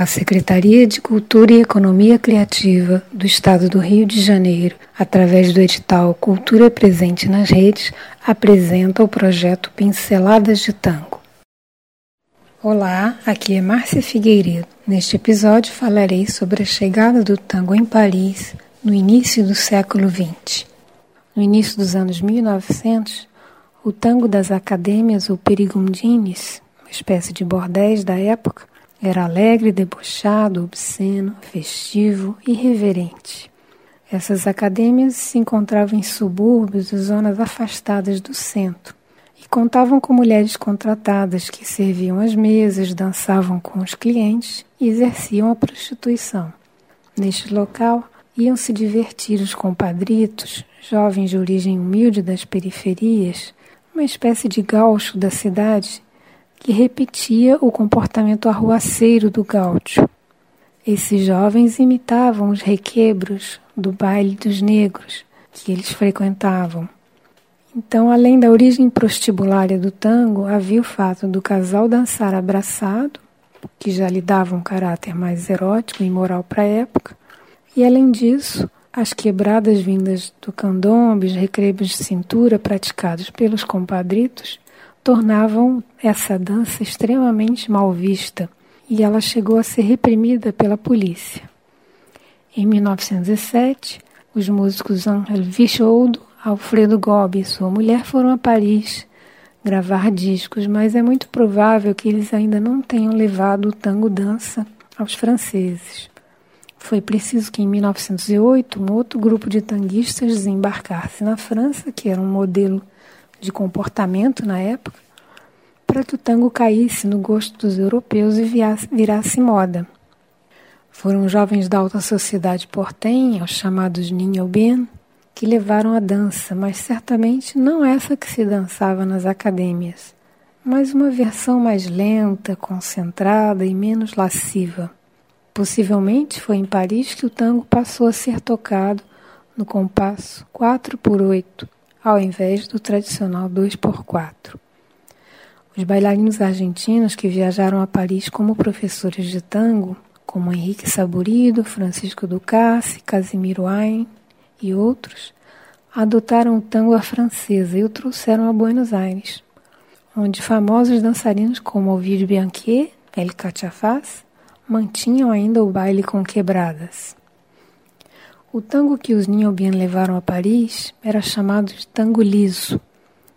A Secretaria de Cultura e Economia Criativa do Estado do Rio de Janeiro, através do edital Cultura Presente nas Redes, apresenta o projeto Pinceladas de Tango. Olá, aqui é Márcia Figueiredo. Neste episódio falarei sobre a chegada do tango em Paris no início do século XX. No início dos anos 1900, o tango das acadêmias ou perigundines, uma espécie de bordéis da época, era alegre, debochado, obsceno, festivo e reverente. Essas acadêmias se encontravam em subúrbios e zonas afastadas do centro e contavam com mulheres contratadas que serviam as mesas, dançavam com os clientes e exerciam a prostituição. Neste local iam se divertir os compadritos, jovens de origem humilde das periferias, uma espécie de gaucho da cidade que repetia o comportamento arruaceiro do gaúcho. Esses jovens imitavam os requebros do baile dos negros que eles frequentavam. Então, além da origem prostibulária do tango, havia o fato do casal dançar abraçado, que já lhe dava um caráter mais erótico e moral para a época, e além disso, as quebradas vindas do candombe, os recrebos de cintura praticados pelos compadritos, tornavam essa dança extremamente mal vista e ela chegou a ser reprimida pela polícia. Em 1907, os músicos Angel Vicholdo, Alfredo Gobi e sua mulher foram a Paris gravar discos, mas é muito provável que eles ainda não tenham levado o tango dança aos franceses. Foi preciso que em 1908 um outro grupo de tanguistas desembarcasse na França, que era um modelo de comportamento na época, para que o tango caísse no gosto dos europeus e virasse moda. Foram jovens da alta sociedade portenha, os chamados Ninho-Ben, que levaram a dança, mas certamente não essa que se dançava nas acadêmias, mas uma versão mais lenta, concentrada e menos lasciva. Possivelmente foi em Paris que o tango passou a ser tocado no compasso 4 por 8 ao invés do tradicional 2x4. Os bailarinos argentinos que viajaram a Paris como professores de tango, como Henrique Saburido, Francisco Ducassi, Casimiro Ayn e outros, adotaram o tango à francesa e o trouxeram a Buenos Aires, onde famosos dançarinos como Ovidio Bianchi, El Cachafaz, mantinham ainda o baile com quebradas. O tango que os Niobien levaram a Paris era chamado de tango liso.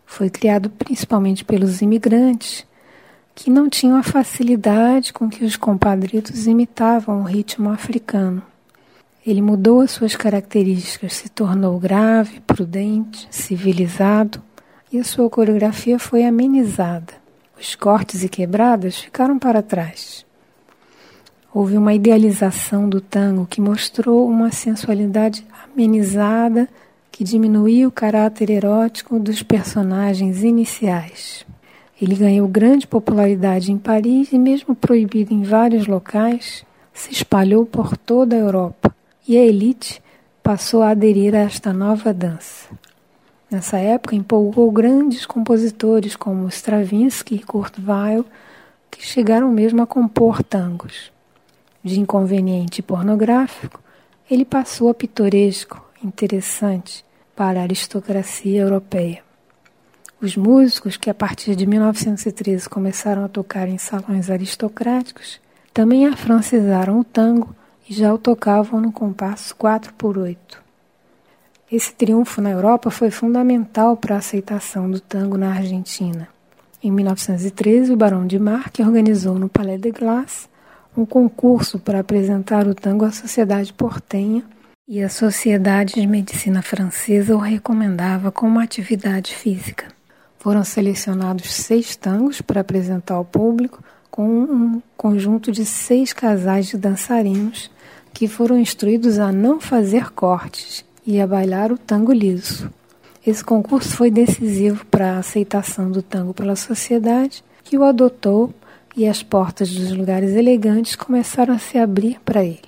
Foi criado principalmente pelos imigrantes, que não tinham a facilidade com que os compadritos imitavam o ritmo africano. Ele mudou as suas características, se tornou grave, prudente, civilizado e a sua coreografia foi amenizada. Os cortes e quebradas ficaram para trás. Houve uma idealização do tango que mostrou uma sensualidade amenizada que diminuía o caráter erótico dos personagens iniciais. Ele ganhou grande popularidade em Paris e, mesmo proibido em vários locais, se espalhou por toda a Europa e a elite passou a aderir a esta nova dança. Nessa época, empolgou grandes compositores como Stravinsky e Kurt Weill, que chegaram mesmo a compor tangos de inconveniente pornográfico, ele passou a pitoresco, interessante para a aristocracia europeia. Os músicos que a partir de 1913 começaram a tocar em salões aristocráticos também afrancisaram o tango e já o tocavam no compasso 4 por 8. Esse triunfo na Europa foi fundamental para a aceitação do tango na Argentina. Em 1913, o Barão de Marque organizou no Palais de Glace um concurso para apresentar o tango à sociedade portenha e a Sociedade de Medicina Francesa o recomendava como atividade física. Foram selecionados seis tangos para apresentar ao público, com um conjunto de seis casais de dançarinos que foram instruídos a não fazer cortes e a bailar o tango liso. Esse concurso foi decisivo para a aceitação do tango pela sociedade, que o adotou e as portas dos lugares elegantes começaram a se abrir para ele.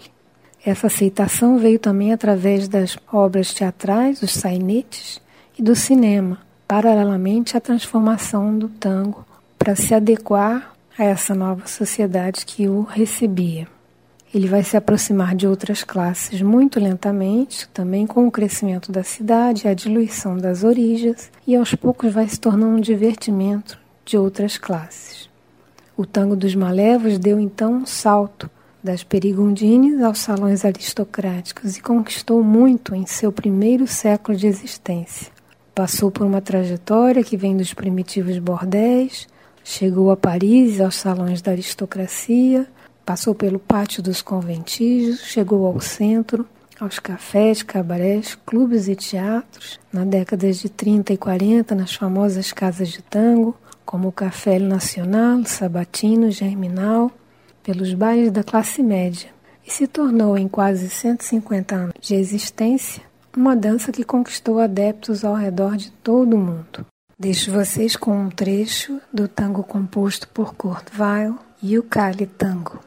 Essa aceitação veio também através das obras teatrais, os sainetes e do cinema, paralelamente à transformação do tango para se adequar a essa nova sociedade que o recebia. Ele vai se aproximar de outras classes muito lentamente, também com o crescimento da cidade, a diluição das origens, e aos poucos vai se tornando um divertimento de outras classes. O tango dos malevos deu então um salto das perigundines aos salões aristocráticos e conquistou muito em seu primeiro século de existência. Passou por uma trajetória que vem dos primitivos bordéis, chegou a Paris aos salões da aristocracia, passou pelo pátio dos conventígios, chegou ao centro, aos cafés, cabarés, clubes e teatros, na décadas de 30 e 40 nas famosas casas de tango, como o Café Nacional, Sabatino, Germinal, pelos bairros da classe média e se tornou, em quase 150 anos de existência, uma dança que conquistou adeptos ao redor de todo o mundo. Deixo vocês com um trecho do tango composto por Kurt Weill e o Cali Tango.